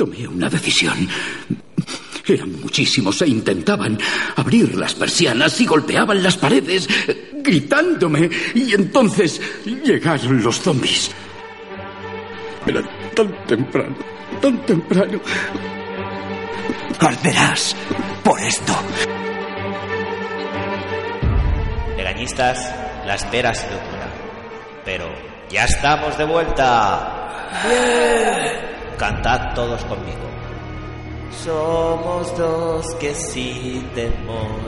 Tomé una decisión. Eran muchísimos e intentaban abrir las persianas y golpeaban las paredes, gritándome. Y entonces llegaron los zombies. Era tan temprano, tan temprano. Arderás por esto. Legañistas, la espera sido dura. Pero ya estamos de vuelta. Cantad todos conmigo. Somos dos que sin temor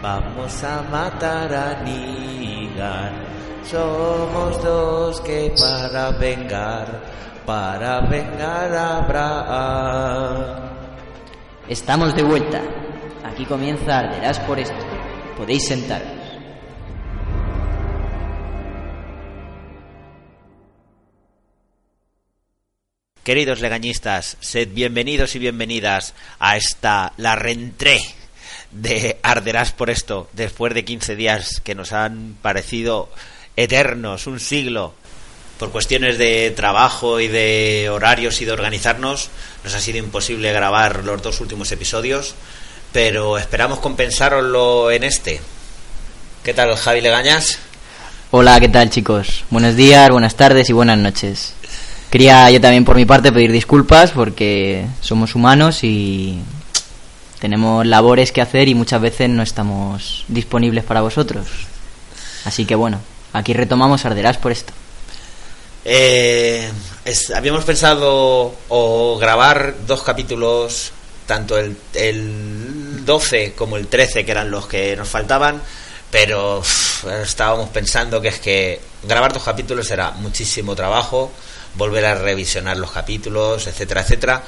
vamos a matar a Nigan. Somos dos que para vengar, para vengar a Abraham. Estamos de vuelta. Aquí comienza Arderás por esto. Podéis sentaros. Queridos legañistas, sed bienvenidos y bienvenidas a esta, la rentré de Arderás por esto, después de 15 días que nos han parecido eternos, un siglo. Por cuestiones de trabajo y de horarios y de organizarnos, nos ha sido imposible grabar los dos últimos episodios, pero esperamos compensaroslo en este. ¿Qué tal, Javi Legañas? Hola, ¿qué tal chicos? Buenos días, buenas tardes y buenas noches. Quería yo también por mi parte pedir disculpas porque somos humanos y tenemos labores que hacer y muchas veces no estamos disponibles para vosotros. Así que bueno, aquí retomamos Arderás por esto. Eh, habíamos pensado o grabar dos capítulos, tanto el, el 12 como el 13, que eran los que nos faltaban, pero estábamos pensando que es que grabar dos capítulos era muchísimo trabajo, volver a revisionar los capítulos, etcétera, etcétera.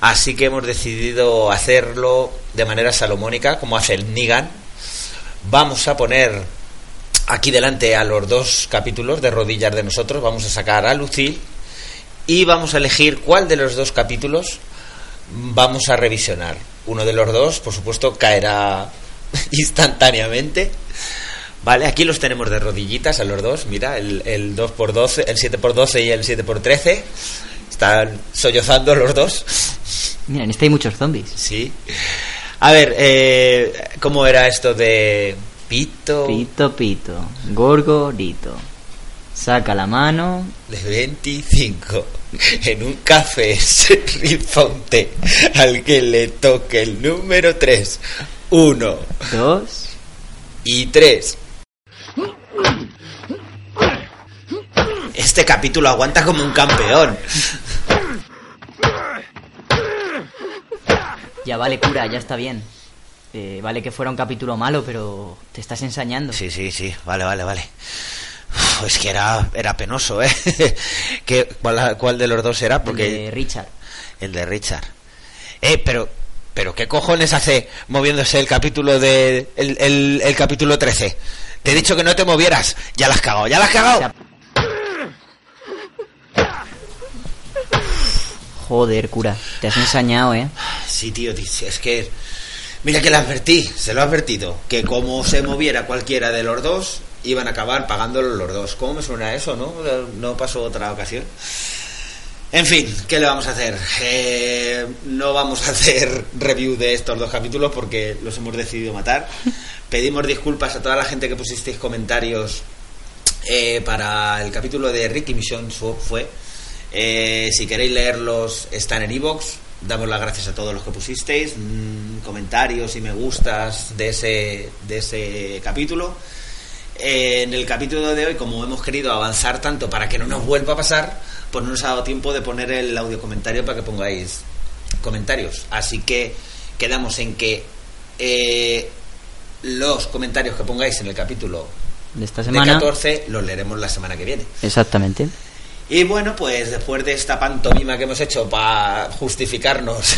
Así que hemos decidido hacerlo de manera salomónica, como hace el Nigan. Vamos a poner aquí delante a los dos capítulos de rodillas de nosotros, vamos a sacar a Lucille y vamos a elegir cuál de los dos capítulos vamos a revisionar. Uno de los dos, por supuesto, caerá instantáneamente. Vale, aquí los tenemos de rodillitas a los dos, mira, el, el 2x12, el 7x12 y el 7x13. Están sollozando los dos. Mira, en este hay muchos zombies. Sí. A ver, eh, ¿cómo era esto de pito? Pito, pito, gorgorito. Saca la mano. de 25 en un café se rifa un té al que le toque el número 3 1 Dos. y 3 este capítulo aguanta como un campeón Ya vale, cura, ya está bien. Eh, vale que fuera un capítulo malo, pero te estás ensañando. sí sí sí vale vale vale Uf, es que era era penoso eh ¿Qué, cuál, cuál de los dos era El porque de Richard. El de Richard. Eh, pero, pero ¿qué cojones hace moviéndose el capítulo de el, el- el capítulo 13? Te he dicho que no te movieras. Ya la has cagado, ya la has cagado. Joder, cura, te has ensañado, ¿eh? Sí, tío, tío, es que mira que le advertí, se lo he advertido, que como se moviera cualquiera de los dos iban a acabar pagándolo los dos. ¿Cómo me suena eso, no? No pasó otra ocasión. En fin, ¿qué le vamos a hacer? Eh, no vamos a hacer review de estos dos capítulos porque los hemos decidido matar. Pedimos disculpas a toda la gente que pusisteis comentarios eh, para el capítulo de Ricky Mission fue. Eh, si queréis leerlos, están en iVoox. Damos las gracias a todos los que pusisteis mm, comentarios y me gustas de ese, de ese capítulo. Eh, en el capítulo de hoy, como hemos querido avanzar tanto para que no nos vuelva a pasar, pues no nos ha dado tiempo de poner el audio comentario para que pongáis comentarios. Así que quedamos en que los comentarios que pongáis en el capítulo De esta de semana. 14 los leeremos la semana que viene. Exactamente. Y bueno, pues después de esta pantomima que hemos hecho para justificarnos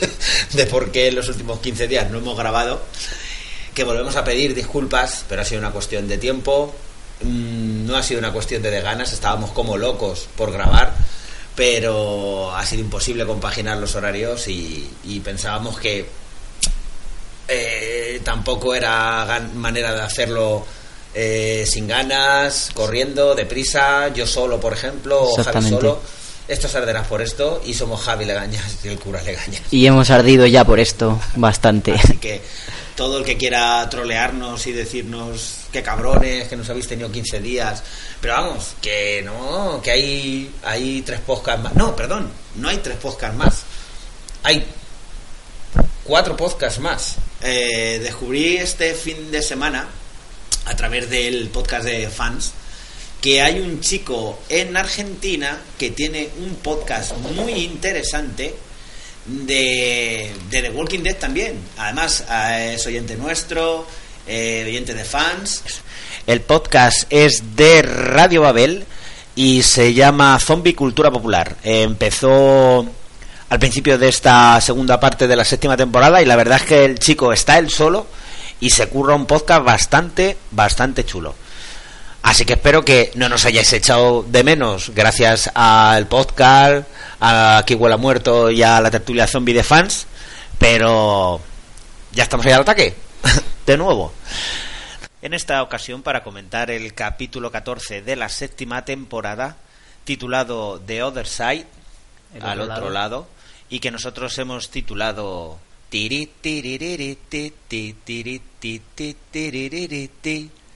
de por qué en los últimos 15 días no hemos grabado, que volvemos a pedir disculpas, pero ha sido una cuestión de tiempo, mm, no ha sido una cuestión de, de ganas, estábamos como locos por grabar, pero ha sido imposible compaginar los horarios y, y pensábamos que eh, tampoco era manera de hacerlo eh, sin ganas, corriendo, deprisa, yo solo, por ejemplo, o Javi solo. Estos arderán por esto y somos Javi Legañas y el cura Legañas. Y hemos ardido ya por esto bastante. Así que todo el que quiera trolearnos y decirnos que cabrones, que nos habéis tenido 15 días. Pero vamos, que no, que hay, hay tres podcasts más. No, perdón, no hay tres podcasts más. Hay cuatro podcasts más. Eh, descubrí este fin de semana, a través del podcast de fans, que hay un chico en Argentina que tiene un podcast muy interesante de, The Walking Dead también. Además, eh, es oyente nuestro, eh, oyente de fans. El podcast es de Radio Babel y se llama Zombie Cultura Popular. Empezó al principio de esta segunda parte de la séptima temporada y la verdad es que el chico está él solo y se curra un podcast bastante, bastante chulo. Así que espero que no nos hayáis echado de menos gracias al podcast, a Que Huela Muerto y a la tertulia zombie de fans, pero ya estamos ahí al ataque, de nuevo. En esta ocasión para comentar el capítulo 14 de la séptima temporada, titulado The Other Side, al otro otro lado. lado, y que nosotros hemos titulado.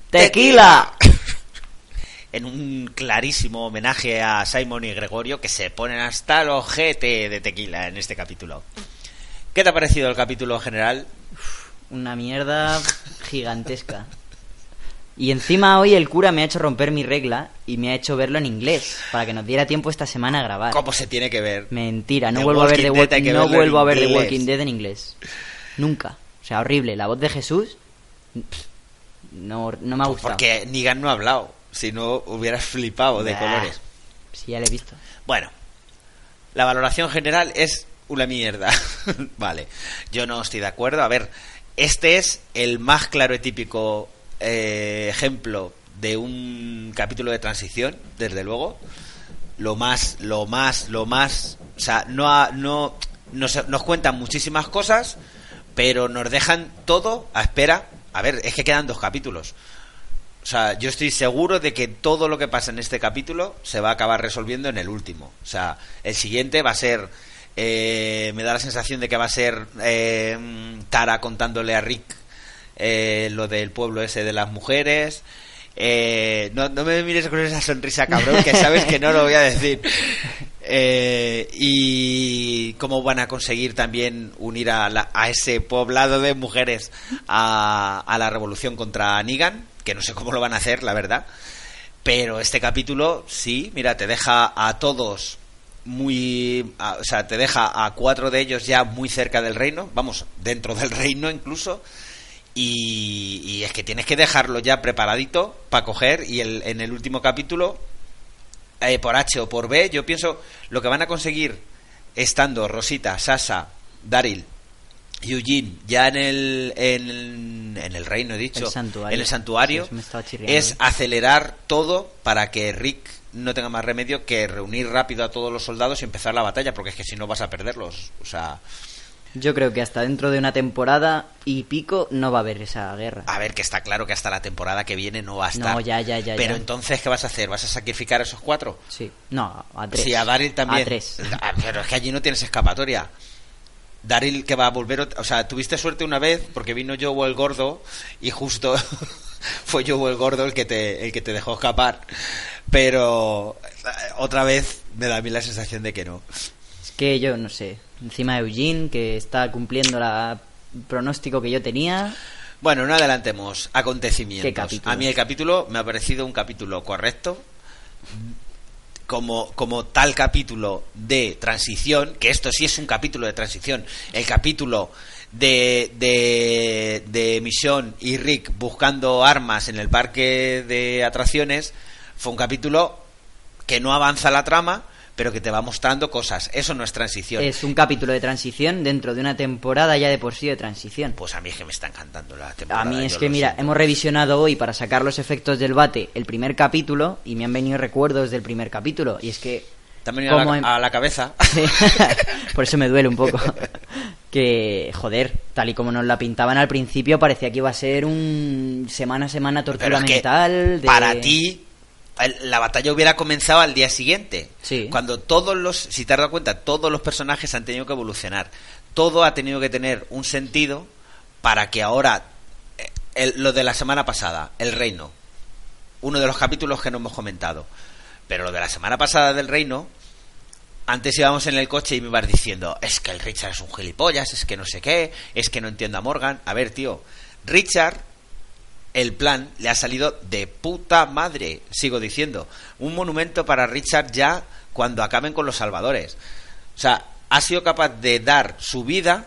¡Tequila! en un clarísimo homenaje a Simon y Gregorio que se ponen hasta el ojete de tequila en este capítulo. ¿Qué te ha parecido el capítulo en general? Una mierda gigantesca. Y encima hoy el cura me ha hecho romper mi regla y me ha hecho verlo en inglés para que nos diera tiempo esta semana a grabar. ¿Cómo se tiene que ver? Mentira, no The vuelvo a ver The Walking que no verlo en vuelvo a ver The inglés. Walking Dead en inglés. Nunca. O sea, horrible. La voz de Jesús pff, no, no me ha gustado. Porque Negan no ha hablado. Si no, hubieras flipado de colores. Sí, ya lo he visto. Bueno, la valoración general es una mierda. vale, yo no estoy de acuerdo. A ver, este es el más claro y típico eh, ejemplo de un capítulo de transición, desde luego. Lo más, lo más, lo más. O sea, no, ha- no nos, nos cuentan muchísimas cosas, pero nos dejan todo a espera. A ver, es que quedan dos capítulos. O sea, yo estoy seguro de que todo lo que pasa en este capítulo se va a acabar resolviendo en el último. O sea, el siguiente va a ser. eh, me da la sensación de que va a ser eh, Tara contándole a Rick eh, lo del pueblo ese de las mujeres. Eh, no, no me mires con esa sonrisa, cabrón, que sabes que no lo voy a decir. Eh, y cómo van a conseguir también unir a, la- a ese poblado de mujeres a, a la revolución contra Negan, que no sé cómo lo van a hacer, la verdad. Pero este capítulo, sí, mira, te deja a todos muy. a- o sea, te deja a cuatro de ellos ya muy cerca del reino, vamos, dentro del reino incluso. Y, y es que tienes que dejarlo ya preparadito para coger. Y el, en el último capítulo, eh, por H o por B, yo pienso lo que van a conseguir estando Rosita, Sasa, Daryl, Eugene ya en el, en, en el reino, he dicho, El en el santuario, Sí, es acelerar todo para que Rick no tenga más remedio que reunir rápido a todos los soldados y empezar la batalla, porque es que si no vas a perderlos. O sea, Yo creo que hasta dentro de una temporada y pico no va a haber esa guerra. a ver, que está claro que hasta la temporada que viene no va a estar. No, ya, ya, ya, Pero ya. entonces, ¿qué vas a hacer? ¿Vas a sacrificar a esos cuatro? Sí. No, a tres. Sí, a Daryl también. A tres. Ah, Pero es que allí no tienes escapatoria. Daryl que va a volver, o sea, tuviste suerte una vez porque vino Joe el gordo y justo fue Joe el gordo el que te el que te dejó escapar. Pero eh, otra vez me da a mí la sensación de que no. Es que yo no sé. Encima Eugene, que está cumpliendo la el pronóstico que yo tenía. Bueno, no adelantemos acontecimientos. A mí el capítulo me ha parecido un capítulo correcto. Como, como tal capítulo de transición, que esto sí es un capítulo de transición, el capítulo de, de, de Misión y Rick buscando armas en el parque de atracciones, fue un capítulo que no avanza la trama, pero que te va mostrando cosas. Eso no es transición. Es un capítulo de transición dentro de una temporada ya de por sí de transición. Pues a mí es que me está encantando la temporada. A mí es que, mira, siento. hemos revisionado hoy para sacar los efectos del bate el primer capítulo y me han venido recuerdos del primer capítulo. Y es que. También a la, en- a la cabeza. Por eso me duele un poco. Que, joder, tal y como nos la pintaban al principio, parecía que iba a ser un semana a semana tortura que mental. De... para ti la batalla hubiera comenzado al día siguiente. Sí. Cuando todos los, si te has dado cuenta, todos los personajes han tenido que evolucionar. Todo ha tenido que tener un sentido para que ahora, eh, el- lo de la semana pasada, el reino, uno de los capítulos que no hemos comentado, pero lo de la semana pasada del reino, antes íbamos en el coche y me ibas diciendo, es que el Richard es un gilipollas, es que no sé qué, es que no entiendo a Morgan. A ver, tío, Richard, el plan le ha salido de puta madre, sigo diciendo. Un monumento para Richard ya cuando acaben con los salvadores. O sea, ha sido capaz de dar su vida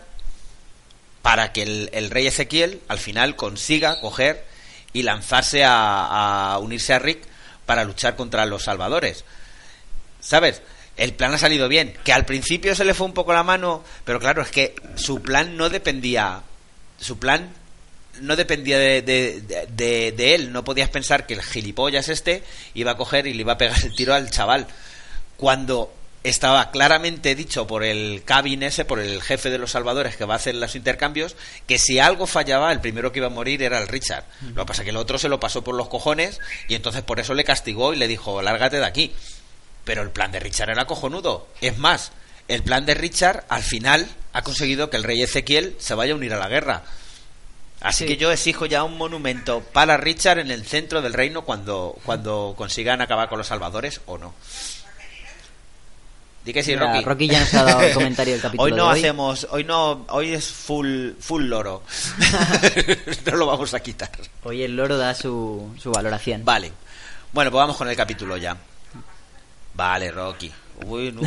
para que el, rey Ezequiel al final consiga coger y lanzarse a, a unirse a Rick para luchar contra los salvadores. ¿Sabes? El plan ha salido bien. Que al principio se le fue un poco la mano, pero claro, es que su plan no dependía. Su plan no dependía de, de- de- de- de él. No podías pensar que el gilipollas este iba a coger y le iba a pegar el tiro al chaval. Cuando estaba claramente dicho por el cabin ese, por el jefe de los salvadores que va a hacer los intercambios, que si algo fallaba, el primero que iba a morir era el Richard. Lo que pasa es que el otro se lo pasó por los cojones y entonces por eso le castigó y le dijo, lárgate de aquí. Pero el plan de Richard era cojonudo. Es más, el plan de Richard al final ha conseguido que el rey Ezequiel se vaya a unir a la guerra. Así Sí. que yo exijo ya un monumento para Richard en el centro del reino cuando, cuando consigan acabar con los salvadores o no. Di que sí, Mira, Rocky. Rocky ya nos ha dado el comentario del capítulo Hoy no de hoy. hacemos, hoy no, hoy es full, full loro. no lo vamos a quitar. Hoy el loro da su, su valoración. Vale. Bueno, pues vamos con el capítulo ya. Vale, Rocky. Uy, no.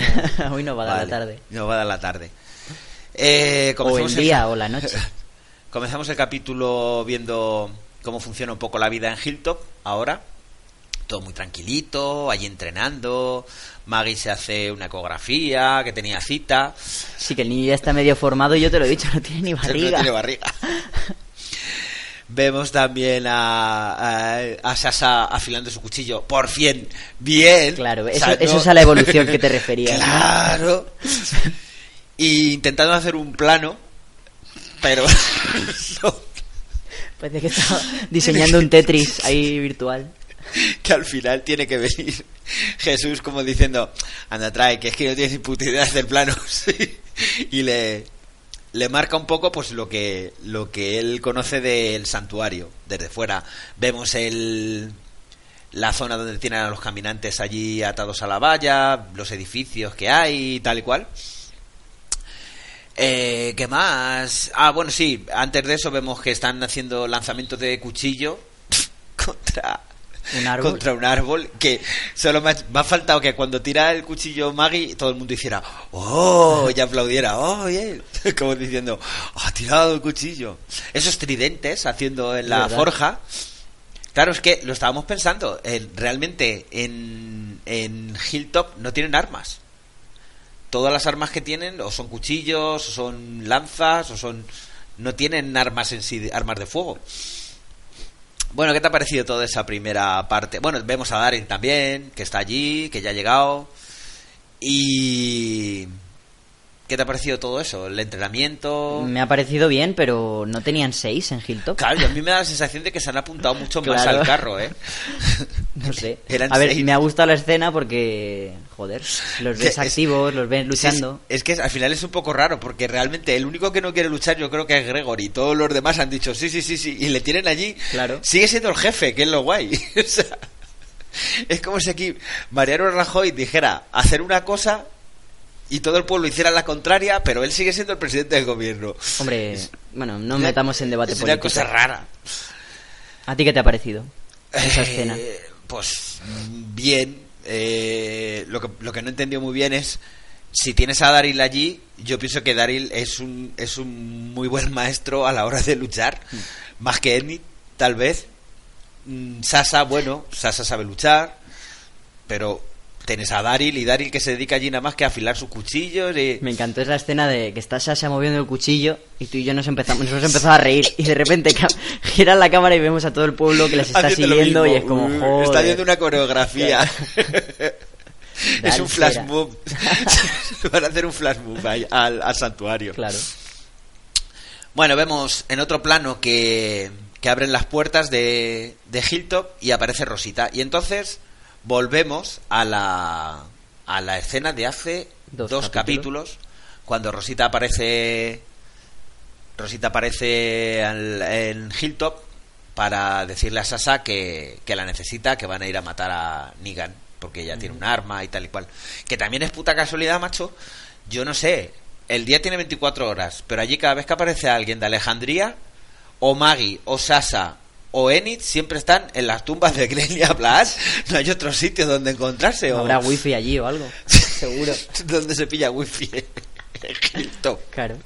Hoy no va a dar la Vale, tarde. No va a dar la tarde. Eh, O comenzamos el día o la noche. Comenzamos el capítulo viendo cómo funciona un poco la vida en Hilltop ahora. Todo muy tranquilito, allí entrenando. Maggie se hace una ecografía, que tenía cita. Sí, que el niño ya está medio formado y yo te lo he dicho, no tiene ni No barriga. tiene barriga. Vemos también a, a, a Sasa afilando su cuchillo. Por fin, bien. Claro, O eso, no- es a la evolución que te referías. ¿no? Claro. Y intentando hacer un plano, pero no, Parece que está diseñando un Tetris ahí virtual. que al final tiene que venir Jesús como diciendo, anda trae, que es que no tienes ni puta idea de hacer planos. y le, le marca un poco pues lo que, lo que él conoce del santuario. Desde fuera vemos el, la zona donde tienen a los caminantes allí atados a la valla, los edificios que hay y tal y cual. Eh, ¿Qué más? Ah, bueno, sí, antes de eso vemos que están haciendo lanzamientos de cuchillo contra Un árbol. contra un árbol que solo me ha, me ha faltado que cuando tira el cuchillo Maggie todo el mundo hiciera ¡Oh! y aplaudiera ¡Oh, bien! Como diciendo ¡Ha tirado el cuchillo! Esos tridentes haciendo en la forja Claro, es que lo estábamos pensando. en- realmente en, en Hilltop no tienen armas. Todas las armas que tienen o son cuchillos, o son lanzas, o son... No tienen armas en sí, armas de fuego. Bueno, ¿qué te ha parecido toda esa primera parte? Bueno, vemos a Darin también, que está allí, que ya ha llegado. Y... ¿Qué te ha parecido todo eso? El entrenamiento... Me ha parecido bien, pero no tenían seis en Hilltop. Claro, y a mí me da la sensación de que se han apuntado mucho más Claro. al carro, ¿eh? No sé. Eran A ver, seis. me ha gustado la escena porque, joder, los ves es- activos, los ves luchando. Es, es que al final es un poco raro, porque realmente el único que no quiere luchar yo creo que es Gregory. Todos los demás han dicho sí, sí, sí, sí, y le tienen allí. Claro. Sigue siendo el jefe, que es lo guay. O sea, es como si aquí Mariano Rajoy dijera hacer una cosa y todo el pueblo hiciera la contraria, pero él sigue siendo el presidente del gobierno. Hombre, bueno, no metamos en debate es político. una cosa rara. ¿A ti qué te ha parecido esa Eh, escena? Pues bien. eh, lo, que, lo que no entendió muy bien es si tienes a Daryl allí, yo pienso que Daryl es un, es un muy buen maestro a la hora de luchar, Mm. más que Edmund, tal vez. Mm, Sasa, bueno, Sasa sabe luchar, pero tienes a Daryl y Daryl que se dedica allí nada más que a afilar sus cuchillos y... Me encantó esa escena de que está Sasha moviendo el cuchillo y tú y yo nos empezamos, nos hemos empezado a reír y de repente gira la cámara y vemos a todo el pueblo que les está haciendo siguiendo y es como, Uh, joder. Está viendo una coreografía. es un flash move. Van a hacer un flash move ahí al, al santuario. Claro. Bueno, vemos en otro plano que, que abren las puertas de, de Hilltop y aparece Rosita. Y entonces volvemos a la, a la escena de hace Dos dos, capítulos. capítulos. cuando Rosita aparece Rosita aparece al- en Hilltop para decirle a Sasa que, que la necesita, que van a ir a matar a Negan, porque ella tiene un arma y tal y cual. Que también es puta casualidad, macho. Yo no sé, el día tiene 24 horas, pero allí cada vez que aparece alguien de Alejandría, o Maggie, o Sasa, o Enid, siempre están en las tumbas de Grenia Blas. No hay otro sitio donde encontrarse. o- Habrá wifi allí o algo. Seguro. donde se pilla wifi. Hilltop. Claro.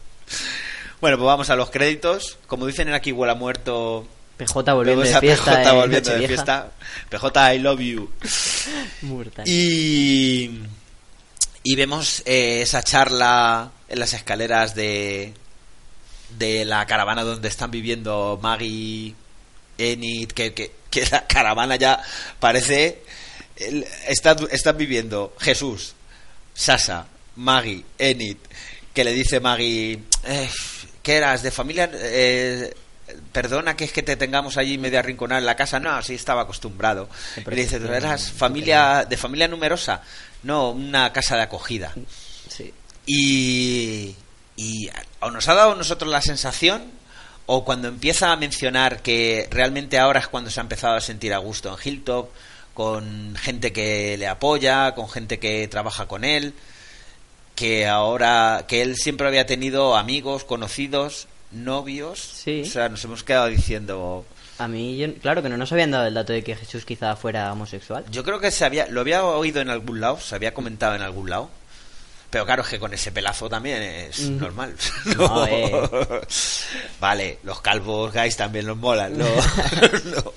Bueno, pues vamos a los créditos. Como dicen en aquí huele a muerto. PJ volviendo de fiesta. PJ en volviendo de fiesta. PJ, I love you. Mortal. Y, y vemos eh, esa charla en las escaleras de, de la caravana donde están viviendo Maggie, Enid, que, que, que la caravana ya parece... Están, viviendo Jesús, Sasa, Maggie, Enid, que le dice Maggie, eh, ¿qué eras? ¿De familia? eh, perdona que es que te tengamos allí medio arrinconado en la casa. No, sí estaba acostumbrado. Y le dice, ¿tú protección, eras familia, de familia numerosa? No, una casa de acogida. Sí. Y, y nos ha dado a nosotros la sensación, o cuando empieza a mencionar que realmente ahora es cuando se ha empezado a sentir a gusto en Hilltop, con gente que le apoya, con gente que trabaja con él, que ahora, que él siempre había tenido amigos, conocidos, novios. Sí. O sea, nos hemos quedado diciendo, A mí, yo- claro que no nos habían dado el dato de que Jesús quizá fuera homosexual. Yo creo que se había, lo había oído en algún lado, se había comentado en algún lado. Pero claro, es que con ese pelazo también es Mm. normal. No, eh. Vale, los calvos guys también los molan. No, no.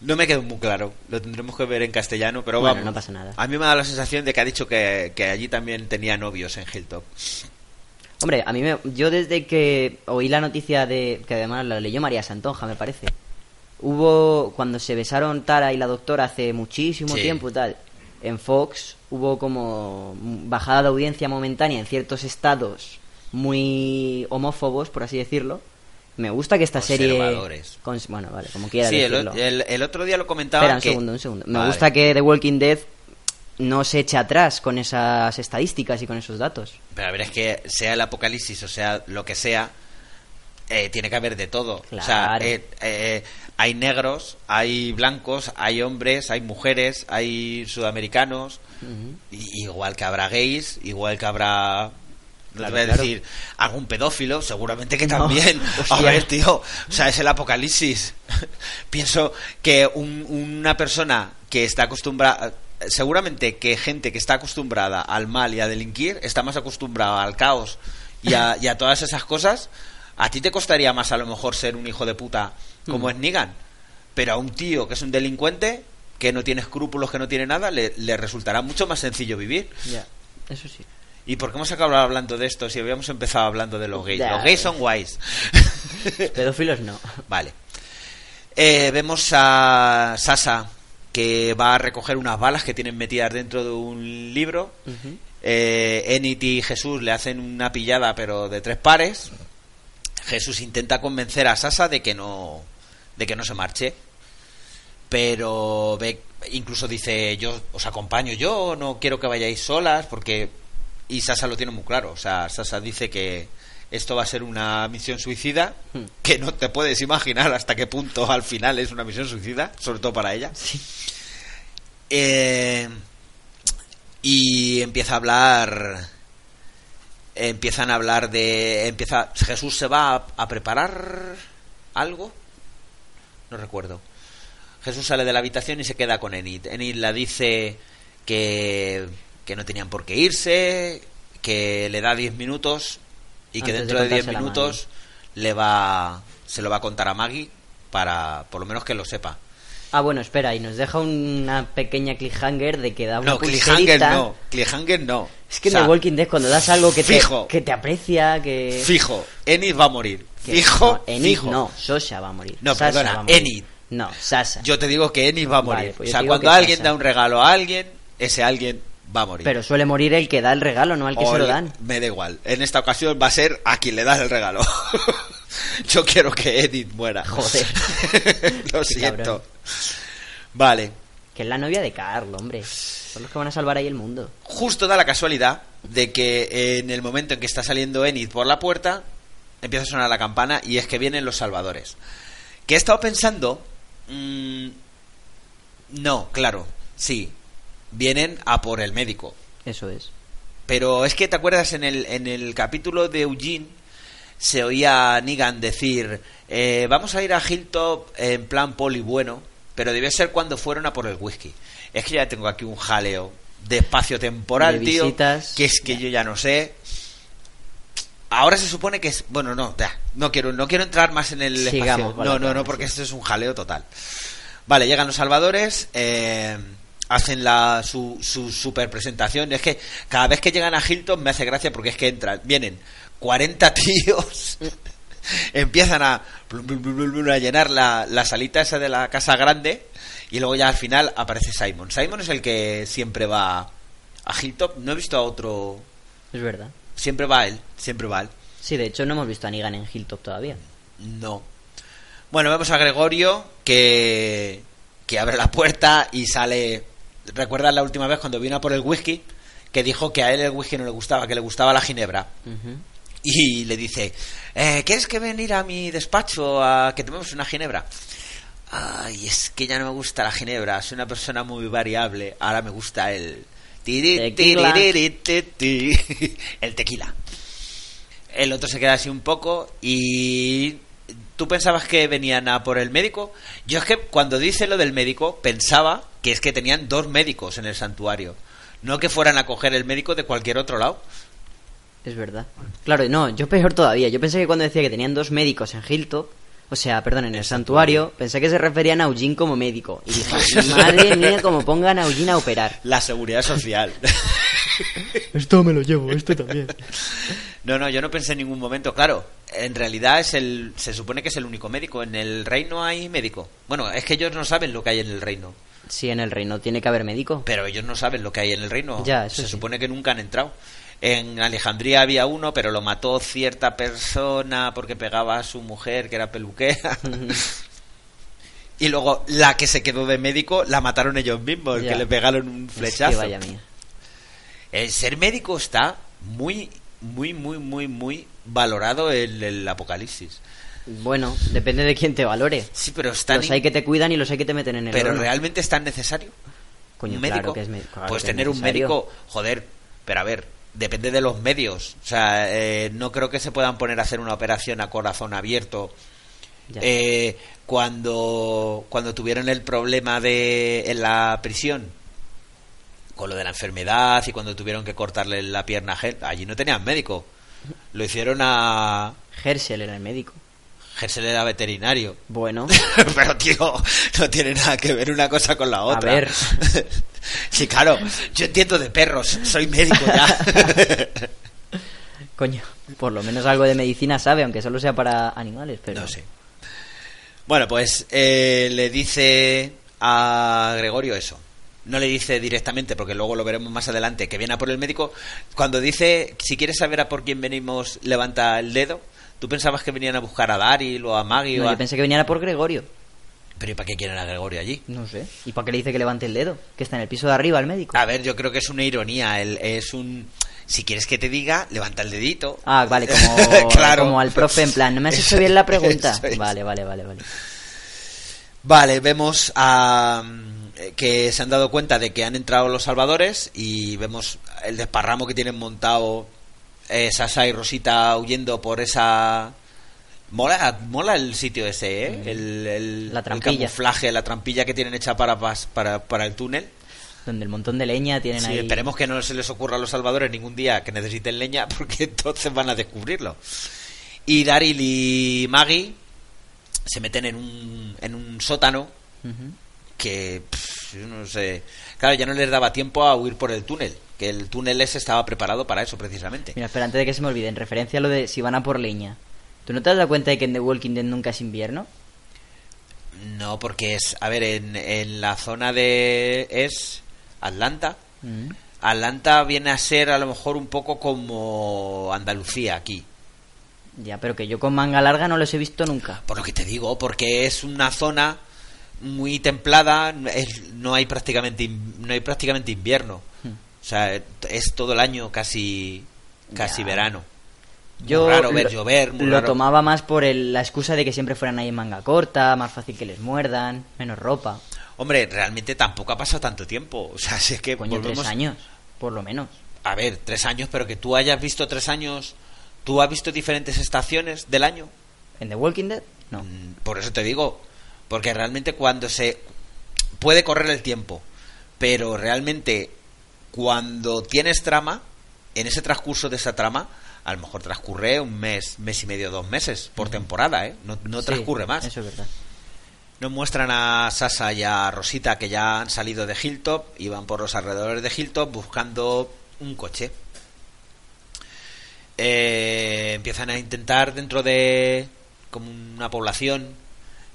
No me quedó muy claro. Lo tendremos que ver en castellano, pero Bueno, vamos. no pasa nada. A mí me da la sensación de que ha dicho que, que allí también tenía novios en Hilltop. Hombre, a mí me, yo desde que oí la noticia de que además la leyó María Santonja, me parece. Hubo cuando se besaron Tara y la doctora hace muchísimo Sí. tiempo y tal. En Fox hubo como bajada de audiencia momentánea en ciertos estados muy homófobos, por así decirlo. Me gusta que esta serie bueno, vale, como quieras Sí, decirlo. el- el otro día lo comentaba. Espera, un segundo, un segundo. Me Vale. gusta que The Walking Dead no se eche atrás con esas estadísticas y con esos datos. Pero a ver, es que sea el apocalipsis o sea lo que sea, eh, tiene que haber de todo. O sea, Claro. eh, eh, hay negros, hay blancos, hay hombres, hay mujeres, hay sudamericanos, y- igual que habrá gays, igual que habrá... No Claro, te voy a claro. decir algún pedófilo, seguramente que No, también. A ver, tío, o sea, es el apocalipsis. Pienso que un- una persona que está acostumbrada, seguramente que gente que está acostumbrada al mal y a delinquir está más acostumbrada al caos y a, y a todas esas cosas. A ti te costaría más a lo mejor ser un hijo de puta como Mm. es Negan, pero a un tío que es un delincuente, que no tiene escrúpulos, que no tiene nada, le, le resultará mucho más sencillo vivir. Ya, eso sí. ¿Y por qué hemos acabado hablando de esto si habíamos empezado hablando de los gays? Los gays son guays. Pedófilos no. Vale. Eh, vemos a Sasa que va a recoger unas balas que tienen metidas dentro de un libro. Eh, Enid y Jesús le hacen una pillada pero de tres pares. Jesús intenta convencer a Sasa de que no de que no se marche. Pero ve, incluso dice, yo os acompaño yo, no quiero que vayáis solas porque y Sasa lo tiene muy claro, o sea, Sasa dice que esto va a ser una misión suicida, Hmm. que no te puedes imaginar hasta qué punto al final es una misión suicida, sobre todo para ella. Sí. Eh, y empieza a hablar. Empiezan a hablar de. Empieza. Jesús se va a, a preparar algo. No recuerdo. Jesús sale de la habitación y se queda con Enid. Enid la dice que, que no tenían por qué irse, que le da 10 minutos y que Antes de dentro de 10 contársela a minutos le va se lo va a contar a Maggie para por lo menos que lo sepa. Ah, bueno, espera, y nos deja una pequeña cliffhanger de que da una No, cliffhanger pulserita. no, cliffhanger no. Es que O sea, en The Walking Dead cuando das algo que te, fijo. que te aprecia, que... Fijo, Enid va a morir. que- Fijo, no, Enid fijo. no, Sasha va a morir. No, Sasha perdona, va a morir. Enid. No, Sasha. Yo te digo que Enid va a Vale, morir. pues o sea, te digo cuando que alguien Sasha. da un regalo a alguien, ese alguien va a morir. Pero suele morir el que da el regalo, no el que O se lo el- dan. Me da igual. En esta ocasión va a ser a quien le das el regalo. Yo quiero que Edith muera. Joder. Lo siento. cabrón. Vale. Que es la novia de Carl, hombre. Son los que van a salvar ahí el mundo. Justo da la casualidad de que en el momento en que está saliendo Enid por la puerta, empieza a sonar la campana y es que vienen los salvadores. Que he estado pensando... mm, no, claro, sí. Vienen a por el médico. Eso es. Pero es que te acuerdas en el, en el capítulo de Eugene se oía a Negan decir eh, vamos a ir a Hilltop en plan poli bueno, pero debió ser cuando fueron a por el whisky. Es que ya tengo aquí un jaleo de espacio temporal, De tío, visitas. que es que yo ya no sé. Ahora se supone que es bueno, no, ya, no quiero no quiero entrar más en el Sigamos espacio. No, no, no, porque sí. esto es un jaleo total. Vale, llegan los salvadores, eh, hacen la, su, su super presentación. Es que cada vez que llegan a Hilton me hace gracia porque es que entran, vienen 40 tíos, empiezan a, a llenar la, la salita esa de la casa grande y luego ya al final aparece Simon. Simon es el que siempre va a Hilton. No he visto a otro. Es verdad. Siempre va él, siempre va él. Sí, de hecho no hemos visto a Negan en Hilltop todavía. No. Bueno, vemos a Gregorio que, que abre la puerta y sale. ¿Recuerdas la última vez cuando vino a por el whisky? Que dijo que a él el whisky no le gustaba, que le gustaba la ginebra. Y le dice: eh, ¿Quieres que venir a mi despacho a que tomemos una ginebra? Ay, es que ya no me gusta la ginebra. Soy una persona muy variable. Ahora me gusta el. Tequila. El tequila. El otro se queda así un poco y ¿Tú pensabas que venían a por el médico? Yo es que cuando dice lo del médico pensaba que es que tenían dos médicos en el santuario. No que fueran a coger el médico de cualquier otro lado. Es verdad. Claro, no, yo peor todavía. Yo pensé que cuando decía que tenían dos médicos en Hilltop, o sea, perdón, en el santuario, pensé que se referían a Eugene como médico. Y dije, madre mía, como pongan a Eugene a operar. La seguridad social. Esto me lo llevo, esto también. No, no, yo no pensé en ningún momento. Claro, en realidad es el, se supone que es el único médico. En el reino hay médico. Bueno, es que ellos no saben lo que hay en el reino. Sí, en el reino tiene que haber médico. Pero ellos no saben lo que hay en el reino. Ya, eso se sí. supone que nunca han entrado. En Alejandría había uno, pero lo mató cierta persona porque pegaba a su mujer, que era peluquera. y luego la que se quedó de médico la mataron ellos mismos, Ya. que le pegaron un Es flechazo. que vaya mía. El ser médico está muy, muy, muy, muy, muy valorado en el apocalipsis. Bueno, depende de quién te valore. Sí, pero está Los hay que te cuidan y los hay que te meten en el pero horno. realmente es tan necesario. Coño, un médico. claro que es claro pues que es tener un médico, joder, pero a ver, depende de los medios. O sea, eh, no creo que se puedan poner a hacer una operación a corazón abierto. Eh, cuando, cuando tuvieron el problema de en la prisión con lo de la enfermedad y cuando tuvieron que cortarle la pierna a allí no tenían médico. Lo hicieron a Herschel era el médico. Gersel era veterinario. Bueno, Pero, tío, no tiene nada que ver una cosa con la otra. ver. sí, claro, yo entiendo de perros, soy médico ya. coño, por lo menos algo de medicina sabe, aunque solo sea para animales, pero... no sé. Bueno, pues eh, le dice a Gregorio eso. No le dice directamente, porque luego lo veremos más adelante, que viene a por el médico. Cuando dice, si quieres saber a por quién venimos, levanta el dedo. ¿Tú pensabas que venían a buscar a Daryl o a Maggie? No, o a- yo pensé que venía por Gregorio. Pero ¿y para qué quieren a Gregorio allí? No sé. ¿Y para qué le dice que levante el dedo? Que está en el piso de arriba el médico. A ver, yo creo que es una ironía. el- es un. Si quieres que te diga, levanta el dedito. Ah, vale, como, Claro. como al profe en plan, ¿no me has hecho bien la pregunta? Vale, vale, vale, vale. Vale, vemos a. mm, que se han dado cuenta de que han entrado los salvadores y vemos el desparramo que tienen montado eh, Sasa y Rosita huyendo por esa. Mola, mola el sitio ese, ¿eh? El, el- Mm. La el trampilla. camuflaje, la trampilla que tienen hecha para, para, para el túnel. Donde el montón de leña tienen Sí, ahí... esperemos que no se les ocurra a los salvadores ningún día que necesiten leña, porque entonces van a descubrirlo. Y Daryl y Maggie se meten en un, en un sótano. Que, pff, no sé, claro, ya no les daba tiempo a huir por el túnel, que el túnel ese estaba preparado para eso precisamente. Mira, espera, antes de que se me olvide, en referencia a lo de si van a por leña. ¿Tú no te has dado cuenta de que en The Walking Dead nunca es invierno? No, porque es, a ver, en, en la zona de... es Atlanta. Mm. Atlanta viene a ser a lo mejor un poco como Andalucía aquí. Ya, pero que yo con manga larga no los he visto nunca. Por lo que te digo, porque es una zona muy templada, es- no hay prácticamente no hay prácticamente invierno. Hmm. O sea, es todo el año casi casi Ya. verano. Yo Muy raro ver lo, llover, muy lo raro. tomaba más por el- la excusa de que siempre fueran ahí en manga corta, más fácil que les muerdan, menos ropa. Hombre, realmente tampoco ha pasado tanto tiempo. O sea, si es que Coño, volvemos tres años, por lo menos. A ver, tres años, pero que tú hayas visto tres años, tú has visto diferentes estaciones del año. ¿En The Walking Dead? No. Mm, Por eso te digo, porque realmente cuando se puede correr el tiempo, pero realmente cuando tienes trama, en ese transcurso de esa trama, a lo mejor transcurre un mes, mes y medio, dos meses por temporada, ¿eh? No, no Sí, transcurre más. Eso es verdad. Nos muestran a Sasa y a Rosita que ya han salido de Hilltop y van por los alrededores de Hilltop buscando un coche. Eh, empiezan a intentar dentro de como una población,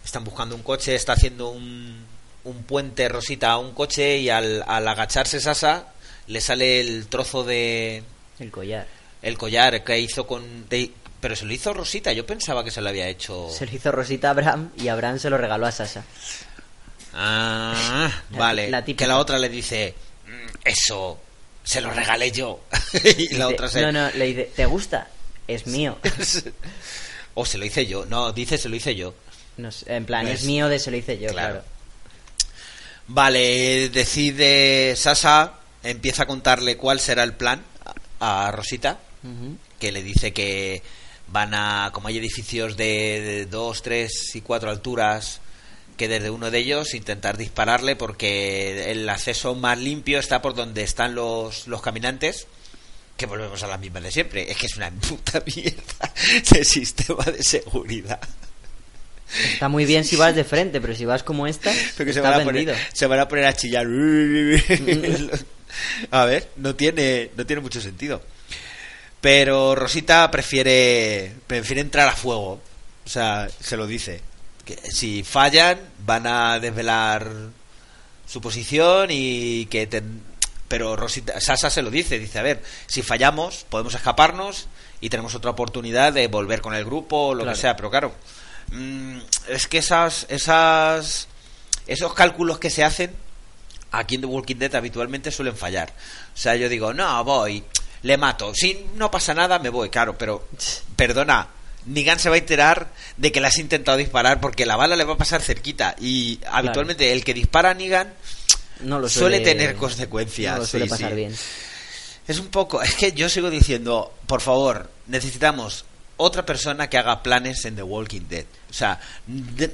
están buscando un coche, está haciendo un, un puente Rosita a un coche y al, al agacharse Sasa le sale el trozo de El collar. el collar que hizo con de- pero se lo hizo Rosita, yo pensaba que se lo había hecho Se lo hizo Rosita a Abraham y Abraham se lo regaló a Sasa. Ah, La- vale. la que la otra le dice, "Mm, eso, se lo regalé yo. y la Dice, otra se... No, no, le dice, ¿te gusta? Es mío. o se lo hice yo. No, dice se lo hice yo. No en plan, es mío de se lo hice yo, claro. claro. Vale, decide Sasa, empieza a contarle cuál será el plan a Rosita, que le dice que van a, como hay edificios de, de dos, tres y cuatro alturas, que desde uno de ellos intentar dispararle porque el acceso más limpio está por donde están los, los caminantes. Que volvemos a la misma de siempre. Es que es una puta mierda de sistema de seguridad. Está muy bien si vas de frente, pero si vas como esta, Porque se van, a vendido. poner, se van a poner a chillar. a ver, no tiene, no tiene mucho sentido. Pero Rosita prefiere, prefiere entrar a fuego. O sea, se lo dice. Que si fallan, van a desvelar su posición y que... ten- Pero Rosita, Sasa se lo dice. Dice, a ver, si fallamos, podemos escaparnos y tenemos otra oportunidad de volver con el grupo o lo Claro. que sea. Pero claro, es que esas, esas, esos cálculos que se hacen aquí en The Walking Dead habitualmente suelen fallar. O sea, yo digo, no, voy, le mato. Si no pasa nada, me voy, claro, pero perdona. Negan se va a enterar de que le has intentado disparar porque la bala le va a pasar cerquita y habitualmente el que dispara a Negan No lo suele, suele, tener consecuencias. No lo suele sí, pasar sí. bien. Es un poco, es que yo sigo diciendo, por favor, necesitamos otra persona que haga planes en The Walking Dead. O sea,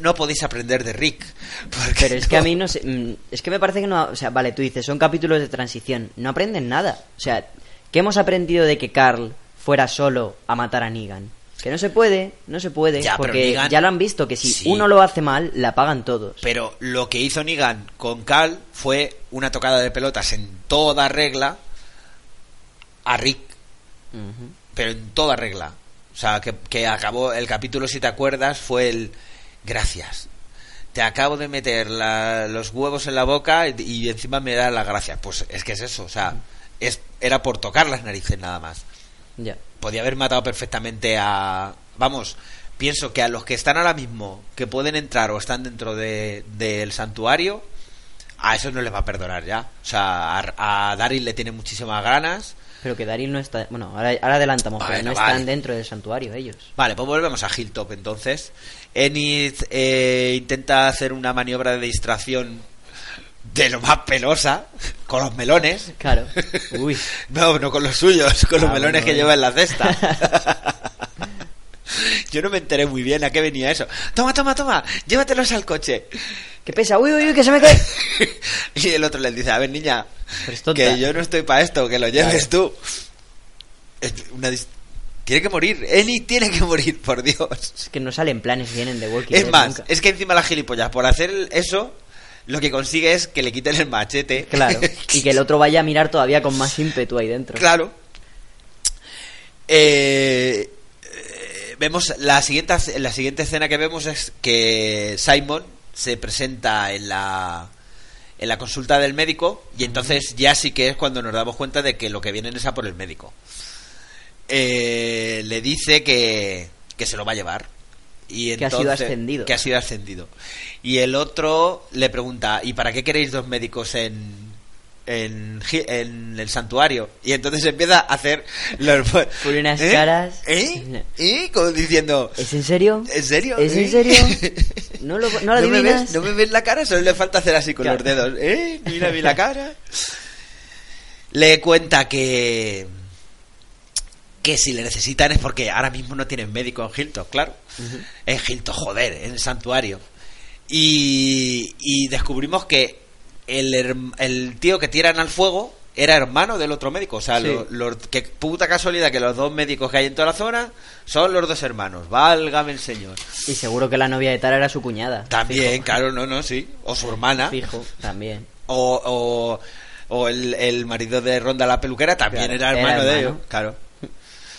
no podéis aprender de Rick. Pero es que a mí no sé. mm, Es que me parece que no. O sea, vale, tú dices, son capítulos de transición. No aprenden nada. O sea, ¿qué hemos aprendido de que Carl fuera solo a matar a Negan? Que no se puede, no se puede. Ya, porque Negan- ya lo han visto, que si Sí. uno lo hace mal, la pagan todos. Pero lo que hizo Negan con Cal fue una tocada de pelotas en toda regla a Rick, pero en toda regla. O sea, que, que acabó el capítulo, si te acuerdas, fue el gracias. Te acabo de meter la- los huevos en la boca y, y encima me das las gracias. Pues es que es eso, o sea, es, era por tocar las narices nada más. Ya. podía haber matado perfectamente a vamos pienso que a los que están ahora mismo que pueden entrar o están dentro de- del santuario a esos no les va a perdonar ya o sea a, a Daryl le tiene muchísimas ganas Pero que Daryl no está. Bueno, ahora, ahora adelantamos, pero Bueno, no vale. están dentro del santuario ellos. vale pues volvemos a Hilltop entonces Enid eh, intenta hacer una maniobra de distracción de lo más penosa con los melones Claro. Uy. No, no con los suyos, con los Ah, melones bueno, que bueno. lleva en la cesta. Yo no me enteré muy bien a qué venía eso. Toma, toma, toma, llévatelos al coche. ¿Qué pesa? Uy, uy, uy, que se me cae. Y el otro le dice, a ver, niña, que yo no estoy para esto, que lo lleves tú. Una dis- Tiene que morir, Eni tiene que morir, por Dios. Es que no salen planes bien en The Walking Es más, nunca. es que encima la gilipollas, por hacer eso, lo que consigue es que le quiten el machete. Claro. Y que el otro vaya a mirar todavía con más ímpetu ahí dentro. Claro. Eh, vemos la siguiente la siguiente escena que vemos es que Simon se presenta en la en la consulta del médico y entonces ya sí que es cuando nos damos cuenta de que lo que vienen es a por el médico. Eh, le dice que, que se lo va a llevar Y Que ha sido ascendido. Que ha sido ascendido. Y el otro le pregunta, ¿y para qué queréis dos médicos en, en, el santuario? Y entonces empieza a hacer los... Unas ¿Eh? caras. ¿Eh? ¿Eh? Como diciendo... ¿Es en serio? ¿En serio? ¿Es en ¿Eh? serio? ¿No lo, no lo ¿No me, ves, ¿No me ves la cara? Solo le falta hacer así con Claro. los dedos. ¿Eh? Mira, mira la cara. Le cuenta que que si le necesitan es porque ahora mismo no tienen médico en Hilton, claro. En Hilton, joder, en el santuario. Y, y descubrimos que el, el tío que tiran al fuego era hermano del otro médico. O sea, Sí. lo- lo- qué puta casualidad que los dos médicos que hay en toda la zona son los dos hermanos. Válgame el señor. Y seguro que la novia de Tara era su cuñada. También, Fijo. claro, no, no, sí. O su hermana. Fijo, también. O, o, o el, el marido de Ronda la peluquera también Claro, era era hermano de hermano. ellos. Claro.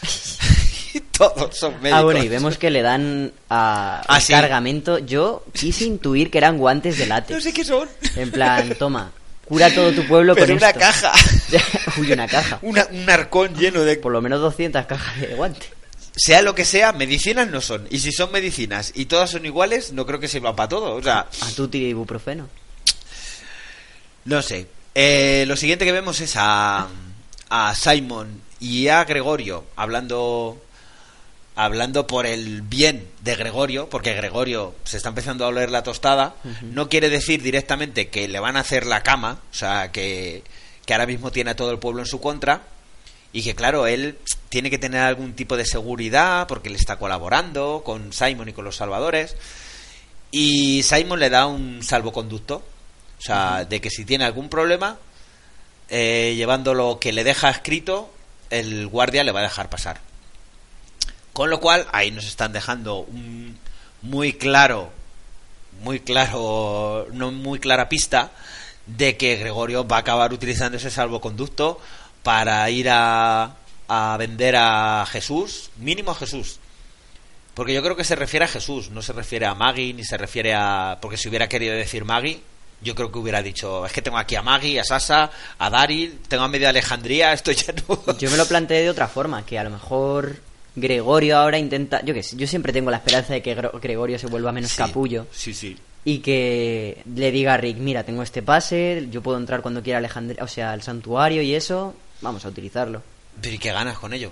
Todos son médicos. Ah, bueno, y vemos que le dan a Ah, un sí. cargamento. Yo quise intuir que eran guantes de látex. No sé qué son. En plan, toma, cura todo tu pueblo Pero con una esto. caja. Uy, una caja. Una- un arcón lleno de... Por lo menos 200 cajas de guantes. Sea lo que sea, medicinas no son. Y si son medicinas y todas son iguales, no creo que sirvan para todo. O sea, A tutti y ibuprofeno. no sé. Eh, lo siguiente que vemos es a, a Simon y a Gregorio hablando hablando por el bien de Gregorio, porque Gregorio se está empezando a oler la tostada, no quiere decir directamente que le van a hacer la cama, o sea, que, que ahora mismo tiene a todo el pueblo en su contra, y que claro, él tiene que tener algún tipo de seguridad, porque le está colaborando con Simon y con los salvadores, y Simon le da un salvoconducto, o sea, de que si tiene algún problema, eh, llevando lo que le deja escrito, el guardia le va a dejar pasar. Con lo cual, ahí nos están dejando un muy claro, muy claro, no muy clara pista de que Gregorio va a acabar utilizando ese salvoconducto para ir a, a vender a Jesús, mínimo a Jesús. Porque yo creo que se refiere a Jesús, no se refiere a Maggie, ni se refiere a... Porque si hubiera querido decir Maggie, yo creo que hubiera dicho, es que tengo aquí a Maggie, a Sasa, a Daryl, tengo a medio Alejandría, esto ya no... Yo me lo planteé de otra forma, que a lo mejor Gregorio ahora intenta... Yo qué sé, yo siempre tengo la esperanza de que Gre- Gregorio se vuelva menos Sí, capullo. Sí, sí. y que le diga a Rick, mira, tengo este pase, yo puedo entrar cuando quiera Alejandría, o sea, al santuario y eso, vamos a utilizarlo. Pero ¿y qué ganas con ello?